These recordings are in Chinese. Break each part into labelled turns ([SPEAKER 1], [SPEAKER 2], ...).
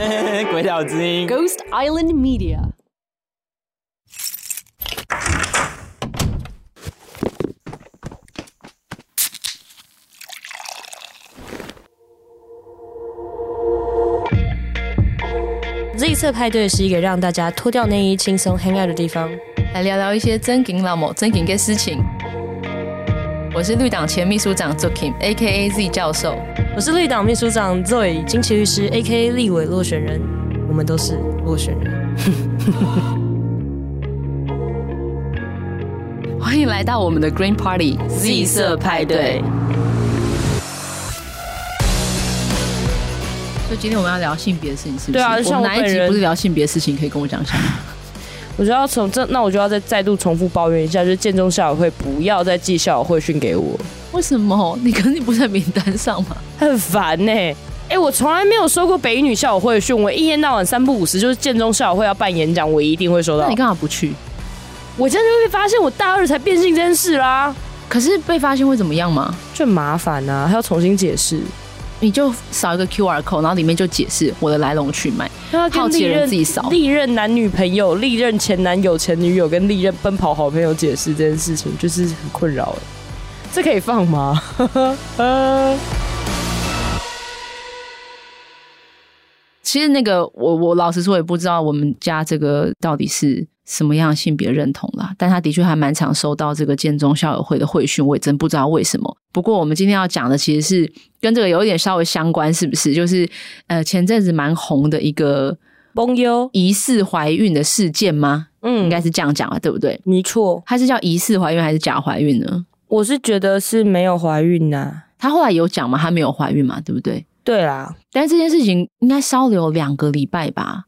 [SPEAKER 1] 鬼岛之音
[SPEAKER 2] ，Ghost Island Media。这一次派对是一个让大家脱掉内衣、轻松 hang out 的地方，
[SPEAKER 3] 来聊聊一些真金老母、真金的事情。我是绿党前秘书长 Zokim，A.K.A. Z 教授。
[SPEAKER 2] 我是绿党秘书长 Zoe 金奇律师，A.K.A. 立委落选人。我们都是落选人。
[SPEAKER 3] 欢迎来到我们的 Green Party
[SPEAKER 2] Z 色派对。
[SPEAKER 3] 所以今天我们要聊性别的事情，是不是？
[SPEAKER 2] 对啊，像我
[SPEAKER 3] 哪一集不是聊性别的事情？可以跟我讲一下吗？
[SPEAKER 2] 我就要从这，那我就要再再度重复抱怨一下，就是建中校友会不要再寄校友会讯给我。
[SPEAKER 3] 为什么？你肯定不在名单上嘛？
[SPEAKER 2] 很烦呢、欸。哎、欸，我从来没有收过北一女校友会的训，我一天到晚三不五时就是建中校友会要办演讲，我一定会收到。
[SPEAKER 3] 那你干嘛不去？
[SPEAKER 2] 我这样就会被发现我大二才变性这件事啦。
[SPEAKER 3] 可是被发现会怎么样吗？
[SPEAKER 2] 就很麻烦啊，还要重新解释。
[SPEAKER 3] 你就扫一个 QR code，然后里面就解释我的来龙去脉。好奇的人自己扫。
[SPEAKER 2] 历任男女朋友、历任前男友、前女友跟历任奔跑好朋友解释这件事情，就是很困扰。这可以放吗？
[SPEAKER 3] 其实那个，我我老实说也不知道我们家这个到底是。什么样的性别认同啦？但他的确还蛮常收到这个建中校友会的会讯，我也真不知道为什么。不过我们今天要讲的其实是跟这个有一点稍微相关，是不是？就是呃前阵子蛮红的一个崩优疑似怀孕的事件吗？嗯，应该是这样讲啊，对不对？
[SPEAKER 2] 没错，
[SPEAKER 3] 他是叫疑似怀孕还是假怀孕呢？
[SPEAKER 2] 我是觉得是没有怀孕呐、啊。
[SPEAKER 3] 他后来有讲吗？他没有怀孕嘛，对不对？
[SPEAKER 2] 对啦，
[SPEAKER 3] 但是这件事情应该稍留两个礼拜吧。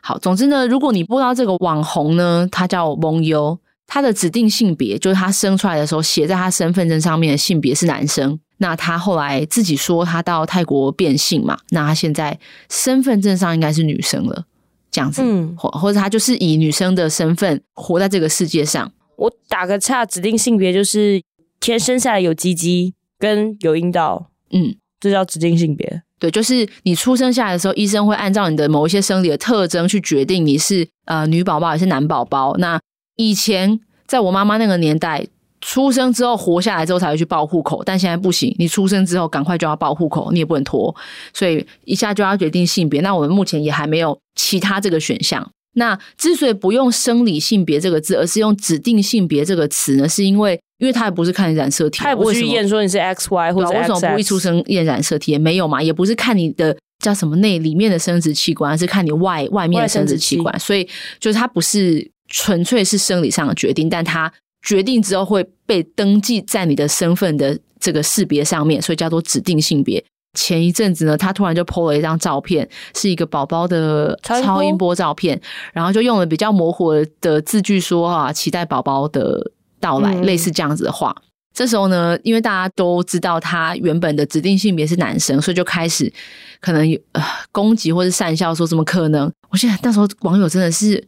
[SPEAKER 3] 好，总之呢，如果你不知道这个网红呢，他叫蒙优，他的指定性别就是他生出来的时候写在他身份证上面的性别是男生。那他后来自己说他到泰国变性嘛，那他现在身份证上应该是女生了，这样子，嗯，或或者他就是以女生的身份活在这个世界上。
[SPEAKER 2] 我打个岔，指定性别就是天生下来有鸡鸡跟有阴道，嗯，这叫指定性别。
[SPEAKER 3] 对，就是你出生下来的时候，医生会按照你的某一些生理的特征去决定你是呃女宝宝还是男宝宝。那以前在我妈妈那个年代，出生之后活下来之后才会去报户口，但现在不行，你出生之后赶快就要报户口，你也不能拖，所以一下就要决定性别。那我们目前也还没有其他这个选项。那之所以不用生理性别这个字，而是用指定性别这个词呢，是因为。因为他也不是看染色体，
[SPEAKER 2] 他也不去验说你是 X Y 或者
[SPEAKER 3] 为什么不一出生验染色体也没有嘛？也不是看你的叫什么内里面的生殖器官，而是看你外外面的生殖器官。所以就是它不是纯粹是生理上的决定，但它决定之后会被登记在你的身份的这个识别上面，所以叫做指定性别。前一阵子呢，他突然就 po 了一张照片，是一个宝宝的超音波照片，然后就用了比较模糊的字句说啊，期待宝宝的。到来类似这样子的话，嗯，这时候呢，因为大家都知道他原本的指定性别是男生，所以就开始可能有呃攻击或是讪笑，说怎么可能？我现在那时候网友真的是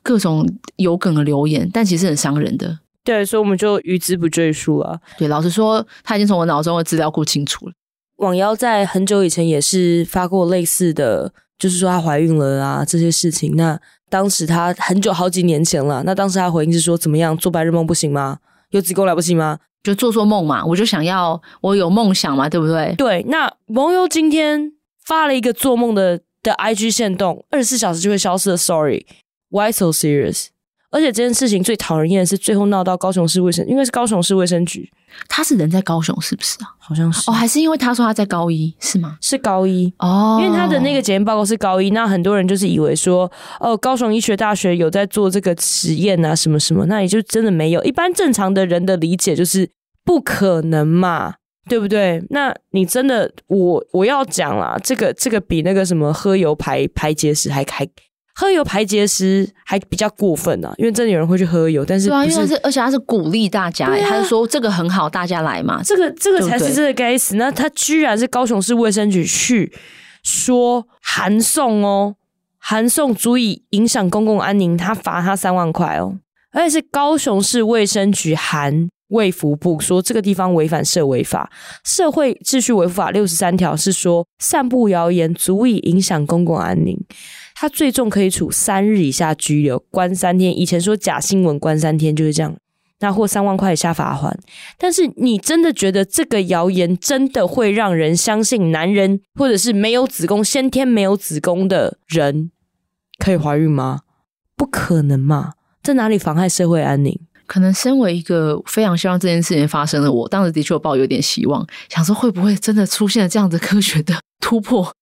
[SPEAKER 3] 各种有梗的留言，但其实很伤人的。
[SPEAKER 2] 对，所以我们就于之不赘述了。
[SPEAKER 3] 对，老实说，他已经从我脑中的资料库清除了。
[SPEAKER 2] 网妖在很久以前也是发过类似的，就是说她怀孕了啊这些事情。那当时她很久好几年前了，那当时她回应是说怎么样做白日梦不行吗？有子宫来不行吗？
[SPEAKER 3] 就做做梦嘛，我就想要我有梦想嘛，对不对？
[SPEAKER 2] 对，那网友今天发了一个做梦的的 IG 限动，二十四小时就会消失的，Sorry，Why so serious？而且这件事情最讨人厌的是，最后闹到高雄市卫生，应该是高雄市卫生局。
[SPEAKER 3] 他是人在高雄，是不是啊？
[SPEAKER 2] 好像是
[SPEAKER 3] 哦，还是因为他说他在高一，是吗？
[SPEAKER 2] 是高一哦，因为他的那个检验报告是高一，那很多人就是以为说，哦，高雄医学大学有在做这个实验啊，什么什么，那也就真的没有。一般正常的人的理解就是不可能嘛，对不对？那你真的，我我要讲啦，这个这个比那个什么喝油排排结石还还。喝油排结石还比较过分呢、啊，因为真的有人会去喝油，但是不是，
[SPEAKER 3] 对啊，因为是而且他是鼓励大家，啊、他是说这个很好，大家来嘛，
[SPEAKER 2] 这个这个才是真的该死。那他居然是高雄市卫生局去说函送哦，函送足以影响公共安宁，他罚他三万块哦，而且是高雄市卫生局函卫福部说这个地方违反社违法，社会秩序维护法六十三条是说散布谣言足以影响公共安宁，他最重可以处三日以下拘留、关三天。以前说假新闻关三天就是这样，那或三万块以下罚款。但是你真的觉得这个谣言真的会让人相信男人或者是没有子宫、先天没有子宫的人可以怀孕吗？不可能嘛！在哪里妨害社会安宁？
[SPEAKER 3] 可能身为一个非常希望这件事情发生的我，当时的确抱有点希望，想说会不会真的出现了这样子科学的突破？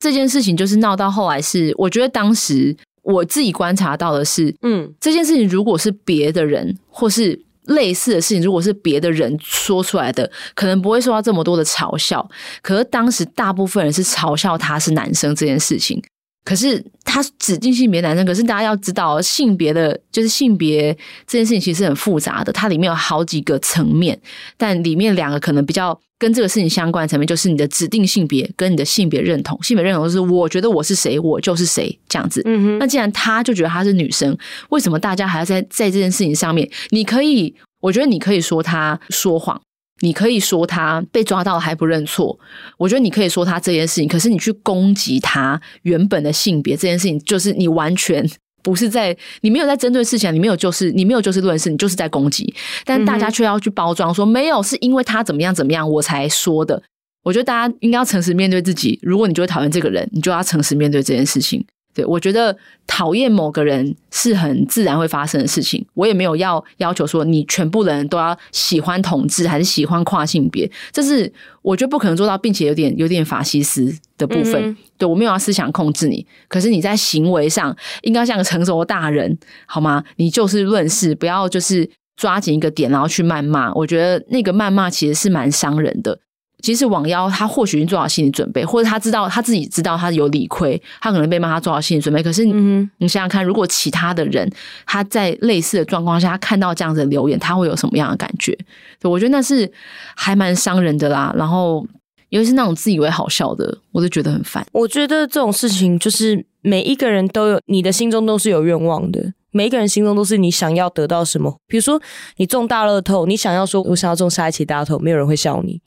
[SPEAKER 3] 这件事情就是闹到后来是，我觉得当时我自己观察到的是，嗯，这件事情如果是别的人或是。类似的事情，如果是别的人说出来的，可能不会受到这么多的嘲笑。可是当时大部分人是嘲笑他是男生这件事情。可是他指定性别男生，可是大家要知道，性别的就是性别这件事情其实很复杂的，它里面有好几个层面。但里面两个可能比较跟这个事情相关的层面，就是你的指定性别跟你的性别认同。性别认同就是我觉得我是谁，我就是谁这样子。嗯哼。那既然他就觉得他是女生，为什么大家还要在在这件事情上面？你可以，我觉得你可以说他说谎。你可以说他被抓到还不认错，我觉得你可以说他这件事情，可是你去攻击他原本的性别这件事情，就是你完全不是在，你没有在针对事情，你没有就是你没有就事论事，你就是在攻击，但大家却要去包装说没有，是因为他怎么样怎么样我才说的。我觉得大家应该要诚实面对自己，如果你就会讨厌这个人，你就要诚实面对这件事情。对，我觉得讨厌某个人是很自然会发生的事情。我也没有要要求说你全部人都要喜欢同志还是喜欢跨性别，这是我觉得不可能做到，并且有点有点法西斯的部分。嗯、对，我没有要思想控制你，可是你在行为上应该像个成熟的大人，好吗？你就事论事，不要就是抓紧一个点然后去谩骂。我觉得那个谩骂其实是蛮伤人的。其实网妖，他或许已经做好心理准备，或者他知道他自己知道他有理亏，他可能被骂，他做好心理准备。可是你，嗯、你想想看，如果其他的人他在类似的状况下，他看到这样子的留言，他会有什么样的感觉？我觉得那是还蛮伤人的啦。然后，尤其是那种自以为好笑的，我就觉得很烦。
[SPEAKER 2] 我觉得这种事情就是每一个人都有，你的心中都是有愿望的，每一个人心中都是你想要得到什么。比如说，你中大乐透，你想要说，我想要中下一期大乐透，没有人会笑你。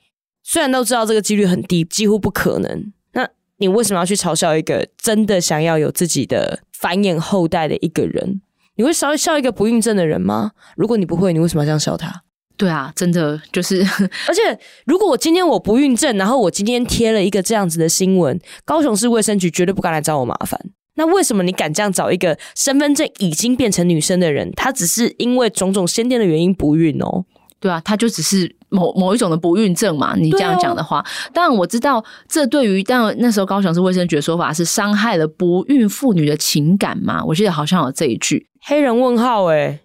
[SPEAKER 2] 虽然都知道这个几率很低，几乎不可能，那你为什么要去嘲笑一个真的想要有自己的繁衍后代的一个人？你会笑笑一个不孕症的人吗？如果你不会，你为什么要这样笑他？
[SPEAKER 3] 对啊，真的就是，
[SPEAKER 2] 而且如果我今天我不孕症，然后我今天贴了一个这样子的新闻，高雄市卫生局绝对不敢来找我麻烦。那为什么你敢这样找一个身份证已经变成女生的人？他只是因为种种先天的原因不孕哦。
[SPEAKER 3] 对啊，他就只是某某一种的不孕症嘛。你这样讲的话，当然、哦、我知道这对于但那时候高雄市卫生局的说法是伤害了不孕妇女的情感嘛。我记得好像有这一句
[SPEAKER 2] 黑人问号诶。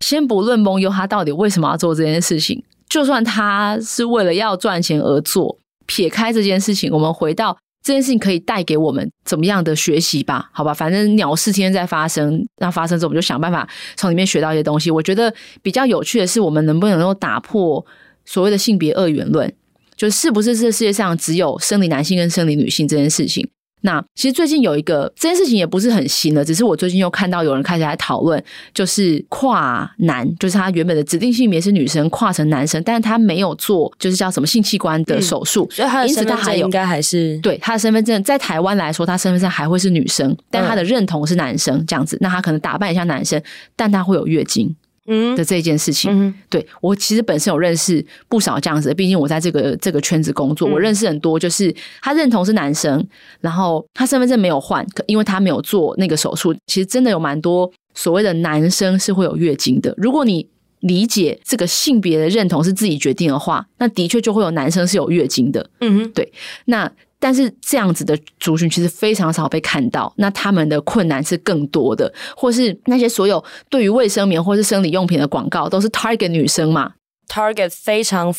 [SPEAKER 3] 先不论蒙优他到底为什么要做这件事情，就算他是为了要赚钱而做，撇开这件事情，我们回到。这件事情可以带给我们怎么样的学习吧？好吧，反正鸟事天天在发生，那发生之后我们就想办法从里面学到一些东西。我觉得比较有趣的是，我们能不能够打破所谓的性别二元论，就是不是这世界上只有生理男性跟生理女性这件事情？那其实最近有一个这件事情也不是很新了，只是我最近又看到有人开始来讨论，就是跨男，就是他原本的指定性别是女生，跨成男生，但是他没有做，就是叫什么性器官的手术，
[SPEAKER 2] 嗯、所以他的身份证应该还是
[SPEAKER 3] 对他的身份证，在台湾来说，他身份证还会是女生，但他的认同是男生这样子，那他可能打扮一下男生，但他会有月经。嗯的这件事情，嗯、对我其实本身有认识不少这样子的，毕竟我在这个这个圈子工作，嗯、我认识很多，就是他认同是男生，然后他身份证没有换，因为他没有做那个手术。其实真的有蛮多所谓的男生是会有月经的。如果你理解这个性别的认同是自己决定的话，那的确就会有男生是有月经的。嗯哼，对，那。但是这样子的族群其实非常少被看到，那他们的困难是更多的，或是那些所有对于卫生棉或是生理用品的广告都是 target 女生嘛
[SPEAKER 2] ，target 非常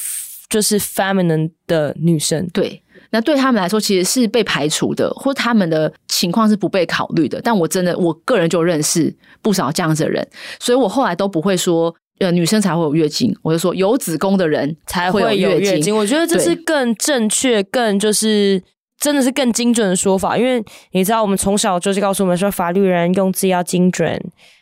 [SPEAKER 2] 就是 feminine 的女生，
[SPEAKER 3] 对，那对他们来说其实是被排除的，或他们的情况是不被考虑的。但我真的我个人就认识不少这样子的人，所以我后来都不会说。呃女生才会有月经，我就说有子宫的人才会有月
[SPEAKER 2] 经。我觉得这是更正确、更就是真的是更精准的说法，因为你知道，我们从小就是告诉我们说，法律人用字要精准。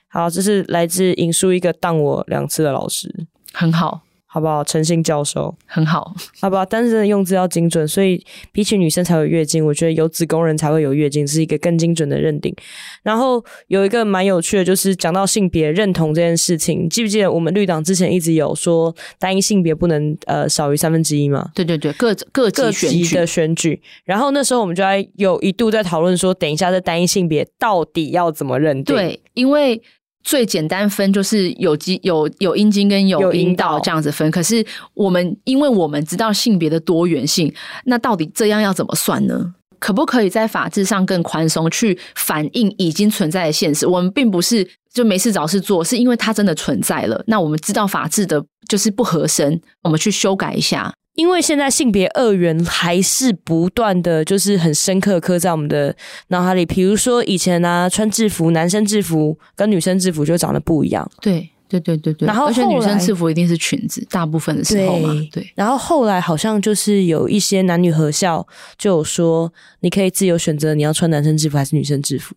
[SPEAKER 2] 好，这是来自引述一个当我两次的老师，
[SPEAKER 3] 很好。
[SPEAKER 2] 好不好？诚信教授
[SPEAKER 3] 很好，
[SPEAKER 2] 好不好？但是用字要精准，所以比起女生才有月经，我觉得有子宫人才会有月经，是一个更精准的认定。然后有一个蛮有趣的，就是讲到性别认同这件事情，记不记得我们绿党之前一直有说单一性别不能呃少于三分之一嘛？
[SPEAKER 3] 对对对，各各级
[SPEAKER 2] 各级的选举。然后那时候我们就还有一度在讨论说，等一下这单一性别到底要怎么认定？
[SPEAKER 3] 对，因为。最简单分就是有机有有阴茎跟有阴道这样子分，可是我们因为我们知道性别的多元性，那到底这样要怎么算呢？可不可以在法制上更宽松，去反映已经存在的现实？我们并不是就没事找事做，是因为它真的存在了。那我们知道法制的就是不合身，我们去修改一下。
[SPEAKER 2] 因为现在性别二元还是不断的就是很深刻刻在我们的脑海里。比如说以前呢、啊，穿制服，男生制服跟女生制服就长得不一样。
[SPEAKER 3] 对对对对对。然后而且女生制服一定是裙子，大部分的时候嘛。对。对
[SPEAKER 2] 然后后来好像就是有一些男女合校就有说，你可以自由选择你要穿男生制服还是女生制服。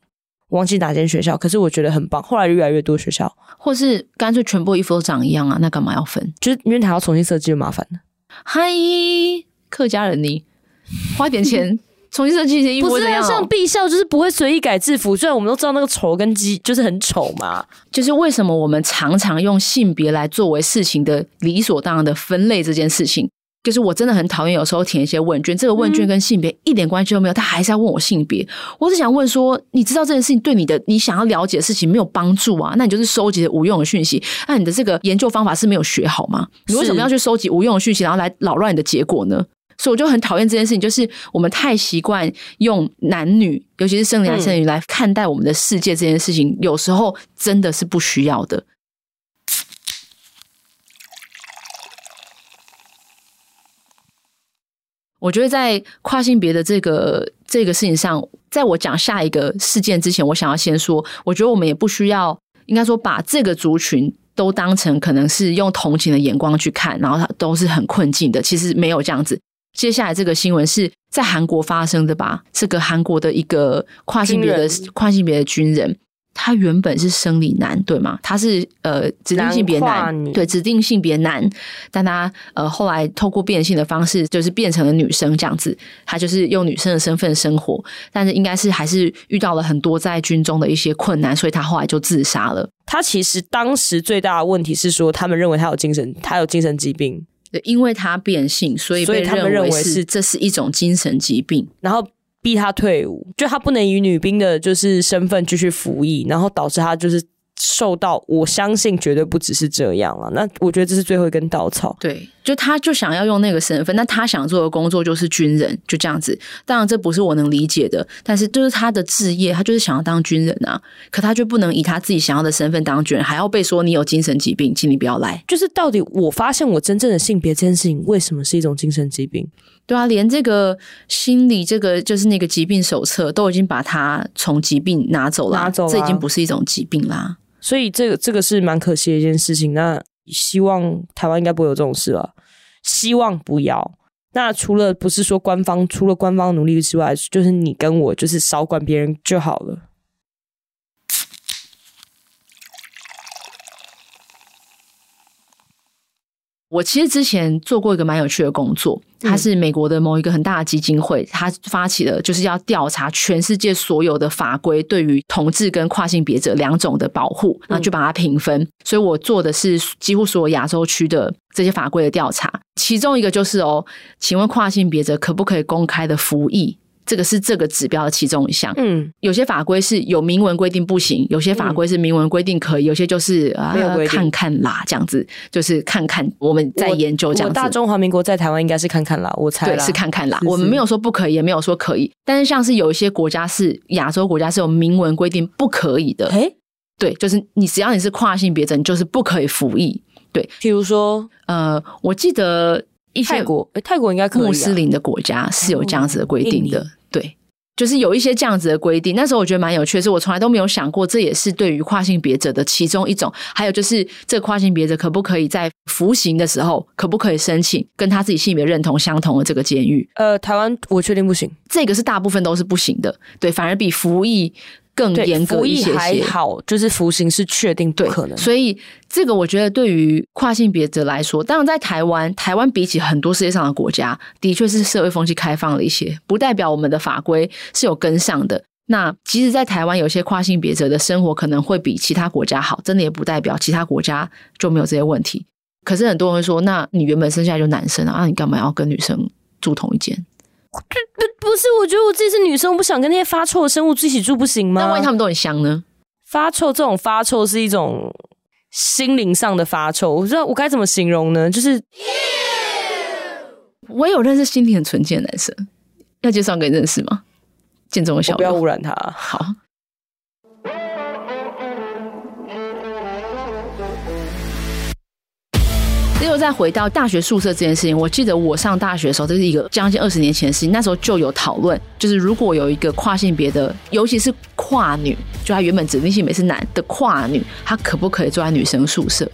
[SPEAKER 2] 我忘记哪间学校，可是我觉得很棒。后来越来越多学校，
[SPEAKER 3] 或是干脆全部衣服都长一样啊，那干嘛要分？
[SPEAKER 2] 就是因为还要重新设计，就麻烦了。
[SPEAKER 3] 嗨，客家人你花点钱 重新设计一些衣服，
[SPEAKER 2] 不是啊？像毕校就是不会随意改制服，虽然我们都知道那个丑跟鸡 就是很丑嘛。
[SPEAKER 3] 就是为什么我们常常用性别来作为事情的理所当然的分类这件事情？就是我真的很讨厌有时候填一些问卷，这个问卷跟性别一点关系都没有，他还是要问我性别。我只想问说，你知道这件事情对你的你想要了解的事情没有帮助啊？那你就是收集的无用的讯息。那你的这个研究方法是没有学好吗？你为什么要去收集无用的讯息，然后来扰乱你的结果呢？所以我就很讨厌这件事情，就是我们太习惯用男女，尤其是生理男生女来看待我们的世界这件事情，有时候真的是不需要的。我觉得在跨性别的这个这个事情上，在我讲下一个事件之前，我想要先说，我觉得我们也不需要，应该说把这个族群都当成可能是用同情的眼光去看，然后他都是很困境的。其实没有这样子。接下来这个新闻是在韩国发生的吧？这个韩国的一个跨性别的跨性别的军人。他原本是生理男，对吗？他是呃指定性别男，对，指定性别男，但他呃后来透过变性的方式，就是变成了女生这样子。他就是用女生的身份生活，但是应该是还是遇到了很多在军中的一些困难，所以他后来就自杀了。
[SPEAKER 2] 他其实当时最大的问题是说，他们认为他有精神，他有精神疾病，
[SPEAKER 3] 对，因为他变性，所以被他们认为是这是一种精神疾病，
[SPEAKER 2] 然后。逼他退伍，就他不能以女兵的就是身份继续服役，然后导致他就是。受到，我相信绝对不只是这样了。那我觉得这是最后一根稻草。
[SPEAKER 3] 对，就他就想要用那个身份，那他想做的工作就是军人，就这样子。当然这不是我能理解的，但是就是他的职业，他就是想要当军人啊。可他就不能以他自己想要的身份当军人，还要被说你有精神疾病，请你不要来。
[SPEAKER 2] 就是到底我发现我真正的性别这件事情，为什么是一种精神疾病？
[SPEAKER 3] 对啊，连这个心理这个就是那个疾病手册都已经把它从疾病拿走了，拿走了，这已经不是一种疾病啦。
[SPEAKER 2] 所以这个这个是蛮可惜的一件事情。那希望台湾应该不会有这种事了，希望不要。那除了不是说官方，除了官方努力之外，就是你跟我就是少管别人就好了。
[SPEAKER 3] 我其实之前做过一个蛮有趣的工作，它是美国的某一个很大的基金会，它发起的就是要调查全世界所有的法规对于同志跟跨性别者两种的保护，然后就把它评分。所以我做的是几乎所有亚洲区的这些法规的调查，其中一个就是哦，请问跨性别者可不可以公开的服役？这个是这个指标的其中一项。嗯，有些法规是有明文规定不行，有些法规是明文规定可以，有些就是啊，看看啦，这样子就是看看我们在研究这样子。
[SPEAKER 2] 大中华民国在台湾应该是看看啦，我猜
[SPEAKER 3] 对是看看啦。是是我们没有说不可以，也没有说可以，但是像是有一些国家是亚洲国家是有明文规定不可以的。诶，对，就是你只要你是跨性别者，你就是不可以服役。对，
[SPEAKER 2] 譬如说，
[SPEAKER 3] 呃，我记得一些
[SPEAKER 2] 泰国，诶泰国应该可以啊，
[SPEAKER 3] 穆斯林的国家是有这样子的规定的。对，就是有一些这样子的规定。那时候我觉得蛮有趣的是，我从来都没有想过，这也是对于跨性别者的其中一种。还有就是，这个跨性别者可不可以在服刑的时候，可不可以申请跟他自己性别认同相同的这个监狱？
[SPEAKER 2] 呃，台湾我确定不行，
[SPEAKER 3] 这个是大部分都是不行的。对，反而比服役。更严格一些些，
[SPEAKER 2] 还好，就是服刑是确定不可能。
[SPEAKER 3] 所以这个我觉得对于跨性别者来说，当然在台湾，台湾比起很多世界上的国家，的确是社会风气开放了一些，不代表我们的法规是有跟上的。那即使在台湾，有些跨性别者的生活可能会比其他国家好，真的也不代表其他国家就没有这些问题。可是很多人会说，那你原本生下来就男生啊，那你干嘛要跟女生住同一间？
[SPEAKER 2] 不不不是，我觉得我自己是女生，我不想跟那些发臭的生物一起住，不行吗？
[SPEAKER 3] 那万一他们都很香呢？
[SPEAKER 2] 发臭这种发臭是一种心灵上的发臭，我不知道我该怎么形容呢？就是
[SPEAKER 3] 我有认识心里很纯洁的男生，要介绍给你认识吗？见中的小，
[SPEAKER 2] 不要污染他。
[SPEAKER 3] 好。又再回到大学宿舍这件事情，我记得我上大学的时候，这是一个将近二十年前的事情。那时候就有讨论，就是如果有一个跨性别的，尤其是跨女，就她原本指定性别是男的跨女，她可不可以住在女生宿舍？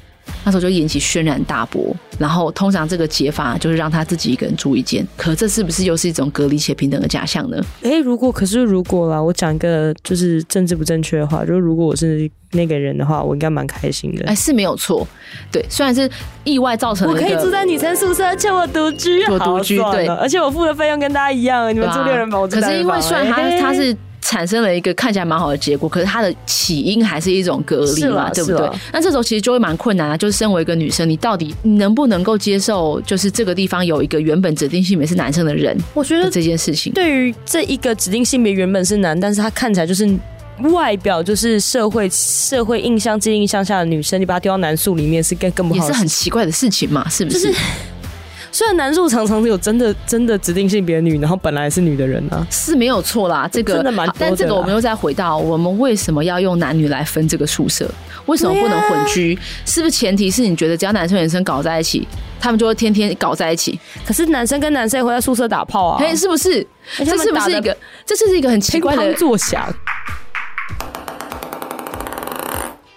[SPEAKER 3] 那时候就引起轩然大波。然后通常这个解法就是让他自己一个人住一间，可这是不是又是一种隔离且平等的假象呢？
[SPEAKER 2] 诶，如果可是如果啦，我讲一个就是政治不正确的话，就是如果我是。那个人的话，我应该蛮开心的。
[SPEAKER 3] 哎，是没有错，对，虽然是意外造成的。
[SPEAKER 2] 我可以住在女生宿舍，而且我独居，
[SPEAKER 3] 我独居，对，
[SPEAKER 2] 而且我付的费用跟大家一样。你们住六人房，我。可是因为虽然
[SPEAKER 3] 他他是产生了一个看起来蛮好的结果，可是它的起因还是一种隔离嘛，对不对？那这时候其实就会蛮困难啊。就是身为一个女生，你到底能不能够接受，就是这个地方有一个原本指定性别是男生的人？
[SPEAKER 2] 我觉得
[SPEAKER 3] 这件事情，
[SPEAKER 2] 对于这一个指定性别原本是男，但是他看起来就是。外表就是社会社会印象、既定印象下的女生，你把她丢到男宿里面是更更不好，
[SPEAKER 3] 也是很奇怪的事情嘛，是不是？
[SPEAKER 2] 就是、虽然男入常常有真的真的指定性别女，然后本来是女的人呢、啊，
[SPEAKER 3] 是没有错啦。这个
[SPEAKER 2] 真的蛮
[SPEAKER 3] 但这个我们又再回到，我们为什么要用男女来分这个宿舍？为什么不能混居？啊、是不是前提是你觉得只要男生女生搞在一起，他们就会天天搞在一起？
[SPEAKER 2] 可是男生跟男生也会在宿舍打炮啊？
[SPEAKER 3] 哎，是不是？这是不是一个？这是一个很奇怪的
[SPEAKER 2] 作响。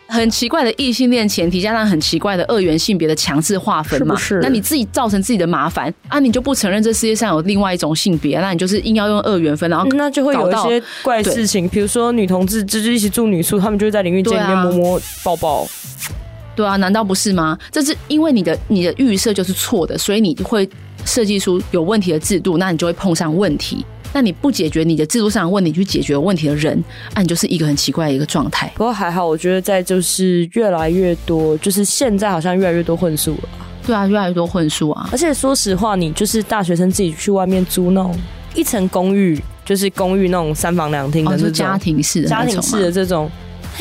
[SPEAKER 3] 很奇怪的异性恋前提，加上很奇怪的二元性别的强制划分嘛，
[SPEAKER 2] 是，是
[SPEAKER 3] 那你自己造成自己的麻烦啊，你就不承认这世界上有另外一种性别，那你就是硬要用二元分，然后
[SPEAKER 2] 那就会有一些怪事情，比如说女同志就是一起住女宿，他们就会在淋浴间里面摸摸抱抱，
[SPEAKER 3] 对啊，难道不是吗？这是因为你的你的预设就是错的，所以你会设计出有问题的制度，那你就会碰上问题。那你不解决你的制度上的问题，去解决问题的人，那、啊、你就是一个很奇怪的一个状态。
[SPEAKER 2] 不过还好，我觉得在就是越来越多，就是现在好像越来越多混宿了。
[SPEAKER 3] 对啊，越来越多混宿啊！
[SPEAKER 2] 而且说实话，你就是大学生自己去外面租那种一层公寓，就是公寓那种三房两厅的那种、哦、家庭式的家庭式的这种。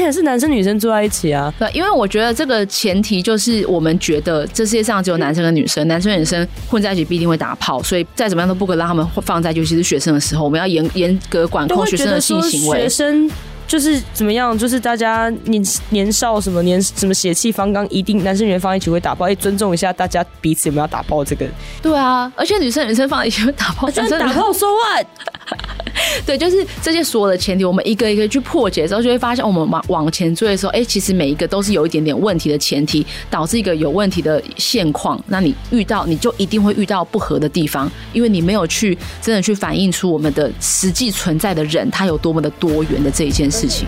[SPEAKER 2] 也是男生女生住在一起啊，
[SPEAKER 3] 对，因为我觉得这个前提就是我们觉得这世界上只有男生跟女生，男生女生混在一起必定会打炮，所以再怎么样都不可能让他们放在，尤其是学生的时候，我们要严严格管控学生的性行为。
[SPEAKER 2] 学生就是怎么样，就是大家年年少什么年什么血气方刚，一定男生女生放一起会打炮，要尊重一下大家彼此有没有打炮这个。
[SPEAKER 3] 对啊，而且女生女生放在一起会打炮，
[SPEAKER 2] 男生打炮说话。
[SPEAKER 3] 对，就是这些所有的前提，我们一个一个去破解之后，就会发现，我们往往前追的时候，哎，其实每一个都是有一点点问题的前提，导致一个有问题的现况。那你遇到，你就一定会遇到不合的地方，因为你没有去真的去反映出我们的实际存在的人，他有多么的多元的这一件事情。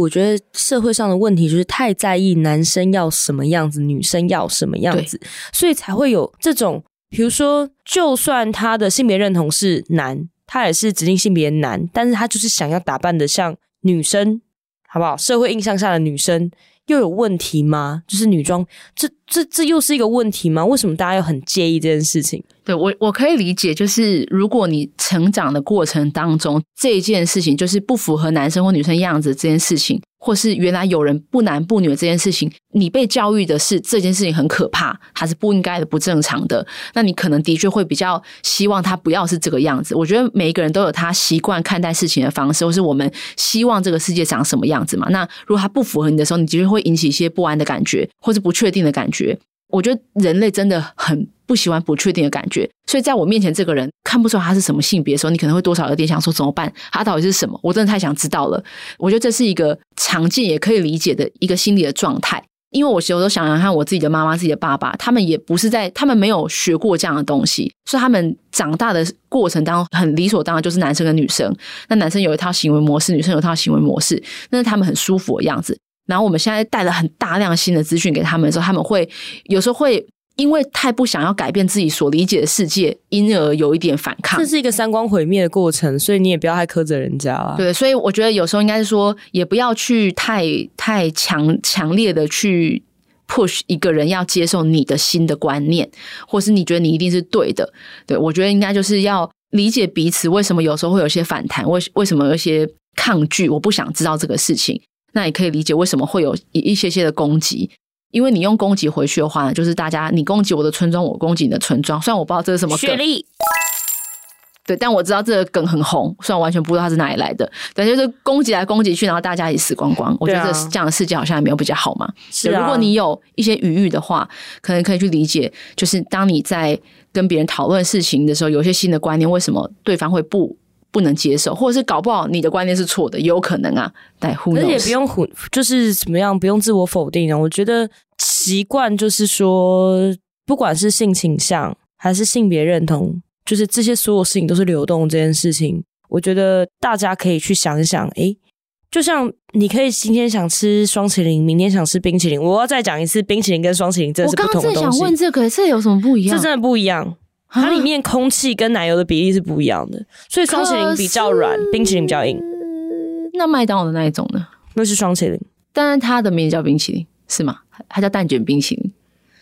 [SPEAKER 2] 我觉得社会上的问题就是太在意男生要什么样子，女生要什么样子，所以才会有这种，比如说，就算他的性别认同是男，他也是指定性别男，但是他就是想要打扮的像女生，好不好？社会印象下的女生又有问题吗？就是女装，这这这又是一个问题吗？为什么大家又很介意这件事情？
[SPEAKER 3] 对，我我可以理解，就是如果你成长的过程当中，这一件事情就是不符合男生或女生样子这件事情，或是原来有人不男不女的这件事情，你被教育的是这件事情很可怕，它是不应该的、不正常的，那你可能的确会比较希望他不要是这个样子。我觉得每一个人都有他习惯看待事情的方式，或是我们希望这个世界长什么样子嘛。那如果他不符合你的时候，你的确会引起一些不安的感觉，或是不确定的感觉。觉我觉得人类真的很。不喜欢不确定的感觉。所以在我面前这个人看不出来他是什么性别的时候，你可能会多少有点想说怎么办？他到底是什么？我真的太想知道了。我觉得这是一个常见也可以理解的一个心理的状态。因为我有时候想想看，我自己的妈妈、自己的爸爸，他们也不是在，他们没有学过这样的东西，所以他们长大的过程当中很理所当然就是男生跟女生。那男生有一套行为模式，女生有一套行为模式，那是他们很舒服的样子。然后我们现在带了很大量新的资讯给他们的时候，他们会有时候会。因为太不想要改变自己所理解的世界，因而有一点反抗。
[SPEAKER 2] 这是一个三观毁灭的过程，所以你也不要太苛责人家了。
[SPEAKER 3] 对，所以我觉得有时候应该是说，也不要去太太强强烈的去 push 一个人要接受你的新的观念，或是你觉得你一定是对的。对，我觉得应该就是要理解彼此为什么有时候会有些反弹，为为什么有一些抗拒，我不想知道这个事情。那也可以理解为什么会有一一些些的攻击。因为你用攻击回去的话呢，就是大家你攻击我的村庄，我攻击你的村庄。虽然我不知道这是什么梗，对，但我知道这个梗很红，虽然我完全不知道它是哪里来的。但就是攻击来攻击去，然后大家一起死光光。我觉得这这样的世界好像也没有比较好嘛。是啊。如果你有一些余裕的话，可能可以去理解，就是当你在跟别人讨论事情的时候，有一些新的观念，为什么对方会不？不能接受，或者是搞不好你的观念是错的，也有可能啊。对，而
[SPEAKER 2] 且不用就是怎么样，不用自我否定啊。我觉得习惯就是说，不管是性倾向还是性别认同，就是这些所有事情都是流动这件事情。我觉得大家可以去想一想，诶，就像你可以今天想吃双淇淋，明天想吃冰淇淋。我要再讲一次，冰淇淋跟双淇淋真的是不同的东西。我刚刚正
[SPEAKER 3] 想问这个，这有什么不一样？
[SPEAKER 2] 这真的不一样。它里面空气跟奶油的比例是不一样的，所以双淇淋比较软，冰淇淋比较硬。
[SPEAKER 3] 那麦当劳的那一种呢？
[SPEAKER 2] 那是双淇淋，
[SPEAKER 3] 但是它的名字叫冰淇淋，是吗？它叫蛋卷冰淇淋。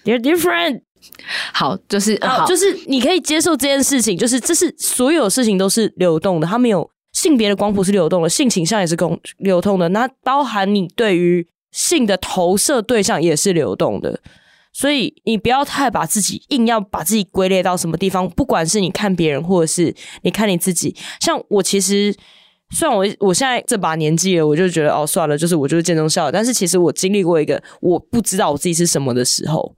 [SPEAKER 2] They're different。
[SPEAKER 3] 好，就是好，
[SPEAKER 2] 就是你可以接受这件事情，就是这是所有事情都是流动的，它没有性别的光谱是流动的，性倾向也是共流通的，那包含你对于性的投射对象也是流动的。所以你不要太把自己硬要把自己归类到什么地方，不管是你看别人，或者是你看你自己。像我其实，虽然我我现在这把年纪了，我就觉得哦算了，就是我就是见中校。但是其实我经历过一个我不知道我自己是什么的时候，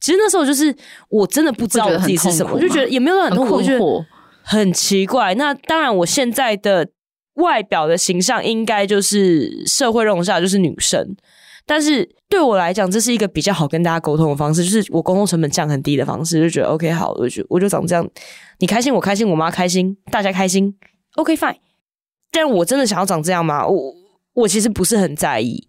[SPEAKER 2] 其实那时候就是我真的不知道我自己是什么，我就觉得也没有很痛苦，很奇怪。那当然，我现在的外表的形象应该就是社会认同下就是女生。但是对我来讲，这是一个比较好跟大家沟通的方式，就是我沟通成本降很低的方式，就觉得 OK 好，我就我就长这样，你开心我开心，我妈开心，大家开心，OK fine。但我真的想要长这样吗？我我其实不是很在意。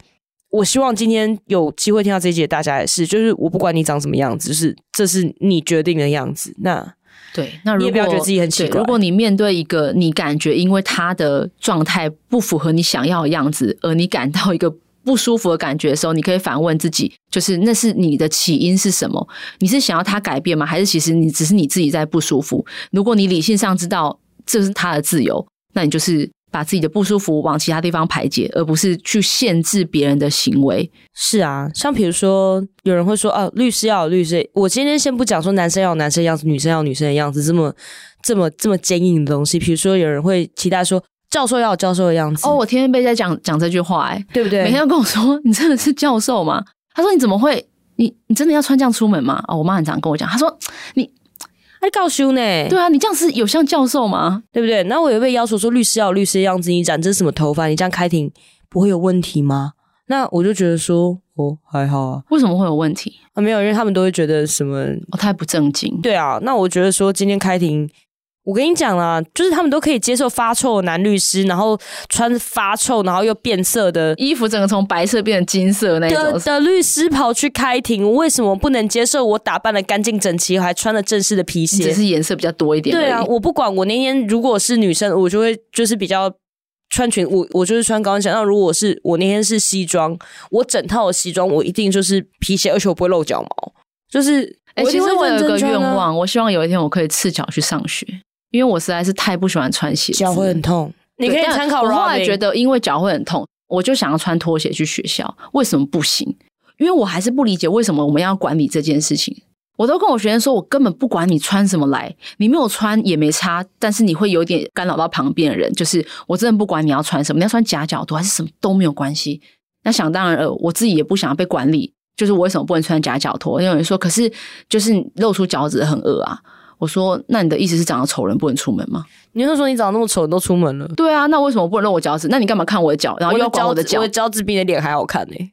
[SPEAKER 2] 我希望今天有机会听到这一节，大家也是，就是我不管你长什么样子，就是这是你决定的样子。那
[SPEAKER 3] 对，那如果
[SPEAKER 2] 你也不要觉得自己很奇怪。
[SPEAKER 3] 如果你面对一个你感觉因为他的状态不符合你想要的样子，而你感到一个。不舒服的感觉的时候，你可以反问自己，就是那是你的起因是什么？你是想要他改变吗？还是其实你只是你自己在不舒服？如果你理性上知道这是他的自由，那你就是把自己的不舒服往其他地方排解，而不是去限制别人的行为。
[SPEAKER 2] 是啊，像比如说有人会说，哦，律师要有律师。我今天先不讲说男生要有男生的样子，女生要有女生的样子，这么这么这么坚硬的东西。比如说有人会期待说。教授要有教授的样子
[SPEAKER 3] 哦！我天天被在讲讲这句话，欸，哎，
[SPEAKER 2] 对不对？
[SPEAKER 3] 每天都跟我说：“你真的是教授吗？”他说：“你怎么会？你你真的要穿这样出门吗？”哦，我妈很常跟我讲，她说：“你
[SPEAKER 2] 还告修呢？
[SPEAKER 3] 对啊，你这样是有像教授吗？
[SPEAKER 2] 对不对？”那我也被要求说，律师要有律师的样子，你染这什么头发？你这样开庭不会有问题吗？那我就觉得说，哦，还好啊。
[SPEAKER 3] 为什么会有问题
[SPEAKER 2] 啊？没有，因为他们都会觉得什么
[SPEAKER 3] 哦，太不正经。
[SPEAKER 2] 对啊，那我觉得说今天开庭。我跟你讲啦，就是他们都可以接受发臭的男律师，然后穿发臭，然后又变色的
[SPEAKER 3] 衣服，整个从白色变成金色那种
[SPEAKER 2] 的，的律师跑去开庭，为什么不能接受我打扮的干净整齐，还穿了正式的皮鞋？
[SPEAKER 3] 只是颜色比较多一点。
[SPEAKER 2] 对啊，我不管，我那天如果是女生，我就会就是比较穿裙，我我就是穿高跟鞋。那如果是我那天是西装，我整套的西装我一定就是皮鞋，而且我不会露脚毛。就是，哎、欸，
[SPEAKER 3] 其实我有一个愿望，我希望有一天我可以赤脚去上学。因为我实在是太不喜欢穿鞋，
[SPEAKER 2] 脚会很痛。你可以参考。我
[SPEAKER 3] 后来觉得，因为脚会很痛，我就想要穿拖鞋去学校。为什么不行？因为我还是不理解为什么我们要管理这件事情。我都跟我学生说，我根本不管你穿什么来，你没有穿也没差，但是你会有点干扰到旁边的人。就是我真的不管你要穿什么，你要穿夹脚拖还是什么都没有关系。那想当然了，我自己也不想要被管理。就是我为什么不能穿夹脚拖？因为有人说，可是就是露出脚趾很恶啊。我说，那你的意思是长得丑人不能出门吗？
[SPEAKER 2] 你就说你长得那么丑，你都出门了？
[SPEAKER 3] 对啊，那为什么不能露我脚趾？那你干嘛看我的脚？然后又要管我的脚？
[SPEAKER 2] 我的脚趾比你的脸还好看呢、欸。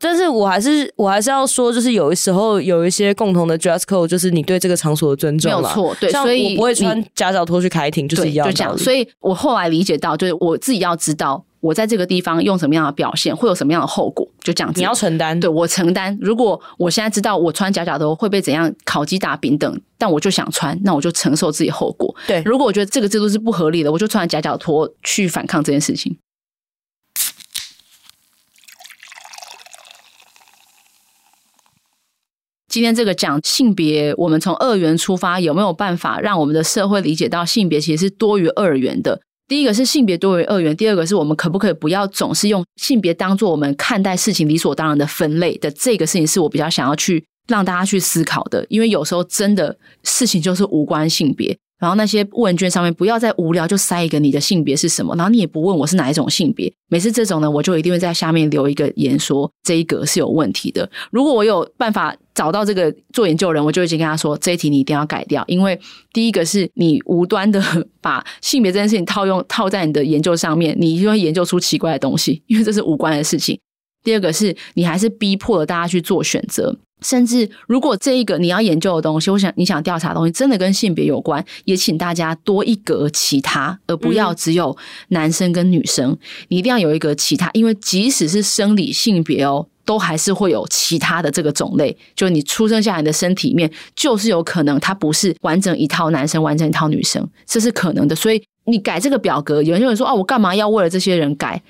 [SPEAKER 2] 但是我还是我还是要说，就是有的时候有一些共同的 dress code，就是你对这个场所的尊重，
[SPEAKER 3] 没有错。对，所以
[SPEAKER 2] 我不会穿夹脚拖去开庭，就是一样，就这样。
[SPEAKER 3] 所以我后来理解到，就是我自己要知道，我在这个地方用什么样的表现，会有什么样的后果，就这样子。
[SPEAKER 2] 你要承担，
[SPEAKER 3] 对，我承担。如果我现在知道我穿假脚拖会被怎样烤鸡打饼等，但我就想穿，那我就承受自己后果。
[SPEAKER 2] 对，
[SPEAKER 3] 如果我觉得这个制度是不合理的，我就穿假脚拖去反抗这件事情。今天这个讲性别，我们从二元出发，有没有办法让我们的社会理解到性别其实是多于二元的？第一个是性别多元二元，第二个是我们可不可以不要总是用性别当做我们看待事情理所当然的分类的这个事情，是我比较想要去让大家去思考的。因为有时候真的事情就是无关性别。然后那些问卷上面不要再无聊就塞一个你的性别是什么，然后你也不问我是哪一种性别。每次这种呢，我就一定会在下面留一个言说这一格是有问题的。如果我有办法找到这个做研究人，我就已经跟他说这一题你一定要改掉，因为第一个是你无端的把性别这件事情套用套在你的研究上面，你就会研究出奇怪的东西，因为这是无关的事情。第二个是你还是逼迫了大家去做选择。甚至，如果这一个你要研究的东西，我想你想调查的东西真的跟性别有关，也请大家多一格其他，而不要只有男生跟女生。嗯、你一定要有一个其他，因为即使是生理性别哦，都还是会有其他的这个种类。就你出生下来的身体里面，就是有可能它不是完整一套男生，完整一套女生，这是可能的。所以你改这个表格，有人就会说：“哦，我干嘛要为了这些人改？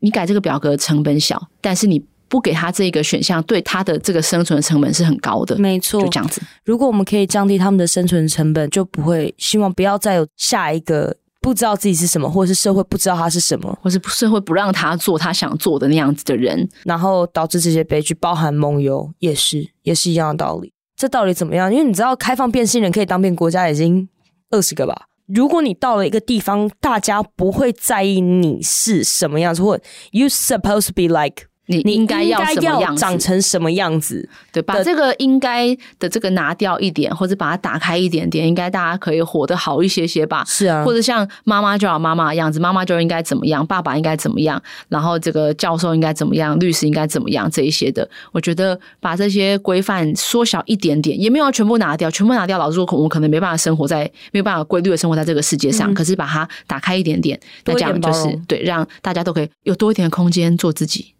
[SPEAKER 3] 你改这个表格成本小，但是你。”不给他这个选项，对他的这个生存成本是很高的。
[SPEAKER 2] 没错，
[SPEAKER 3] 就这样子。
[SPEAKER 2] 如果我们可以降低他们的生存成本，就不会希望不要再有下一个不知道自己是什么，或者是社会不知道他是什么，
[SPEAKER 3] 或是社会不让他做他想做的那样子的人，
[SPEAKER 2] 然后导致这些悲剧。包含梦游也是，也是一样的道理。这到底怎么样？因为你知道，开放变性人可以当变国家已经二十个吧。如果你到了一个地方，大家不会在意你是什么样子，或 you supposed to be like。
[SPEAKER 3] 你应该要什么样子？
[SPEAKER 2] 长成什么样子？
[SPEAKER 3] 对，把这个应该的这个拿掉一点，或者把它打开一点点，应该大家可以活得好一些些吧？
[SPEAKER 2] 是啊，
[SPEAKER 3] 或者像妈妈就要妈妈的样子，妈妈就应该怎么样，爸爸应该怎么样，然后这个教授应该怎么样，律师应该怎么样，这一些的，我觉得把这些规范缩小一点点，也没有要全部拿掉，全部拿掉，老实说，我们可能没办法生活在没有办法规律的生活在这个世界上。嗯、可是把它打开一点点，那这样就是对，让大家都可以有多一点的空间做自己。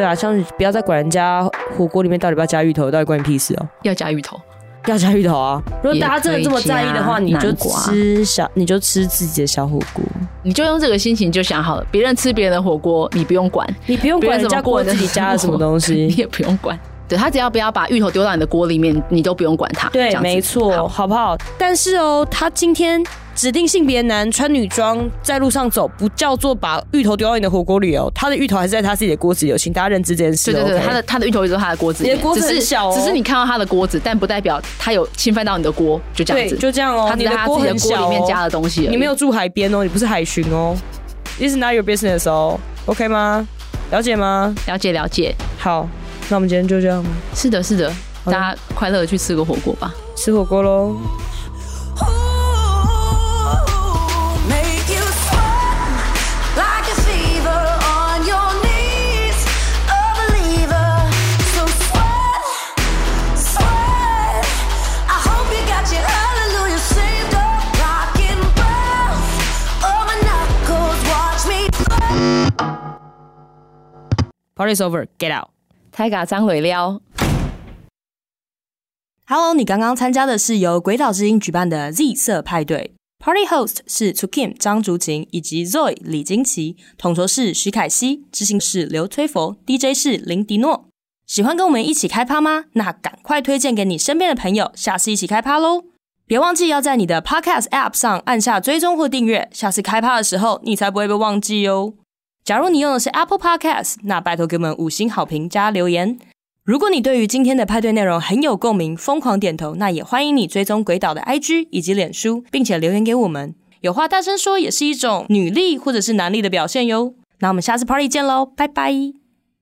[SPEAKER 2] 对啊，像不要再管人家火锅里面到底要不要加芋头，到底关你屁事哦！
[SPEAKER 3] 要加芋头，
[SPEAKER 2] 要加芋头啊！如果大家真的这么在意的话，你就吃小，你就吃自己的小火锅，
[SPEAKER 3] 你就用这个心情就想好了。别人吃别人的火锅，你不用管，
[SPEAKER 2] 你不用管人家锅自己加了什么东西，
[SPEAKER 3] 你也不用管。对，他只要不要把芋头丢到你的锅里面，你都不用管他。
[SPEAKER 2] 对，没错，好，好不好？但是哦，他今天。指定性别男穿女装在路上走，不叫做把芋头丢到你的火锅里哦。他的芋头还是在他自己的锅子里，请大家认知这件事。
[SPEAKER 3] 对对
[SPEAKER 2] 对
[SPEAKER 3] 他的他的芋头一直在他的锅子里。你的锅子很小哦，只是，只是你看到他的锅子，但不代表他有侵犯到你的锅，就这样子。
[SPEAKER 2] 就这样哦。他只在他自己的锅里面加了东西，你没有住海边哦，你不是海巡哦。This is not your business 哦，OK 吗？了解吗？
[SPEAKER 3] 了解了解。
[SPEAKER 2] 好，那我们今天就这样吗？
[SPEAKER 3] 是的，是的，大家快乐的去吃个火锅吧，
[SPEAKER 2] 吃火锅喽。Party's over, get out！
[SPEAKER 3] 太嘎张尾撩。
[SPEAKER 2] Hello，你刚刚参加的是由鬼岛之音举办的 Z 色派对，Party host 是 To Kim 张竹琴以及 Zoe 李金奇，统筹是徐凯熙，执行是刘崔佛，DJ 是林迪诺。喜欢跟我们一起开趴吗？那赶快推荐给你身边的朋友，下次一起开趴喽！别忘记要在你的 Podcast App 上按下追踪或订阅，下次开趴的时候你才不会被忘记哦。假如你用的是 Apple Podcast，那拜托给我们五星好评加留言。如果你对于今天的派对内容很有共鸣，疯狂点头，那也欢迎你追踪鬼岛的 IG 以及脸书，并且留言给我们。有话大声说也是一种女力或者是男力的表现哟。那我们下次 party 见喽，拜拜。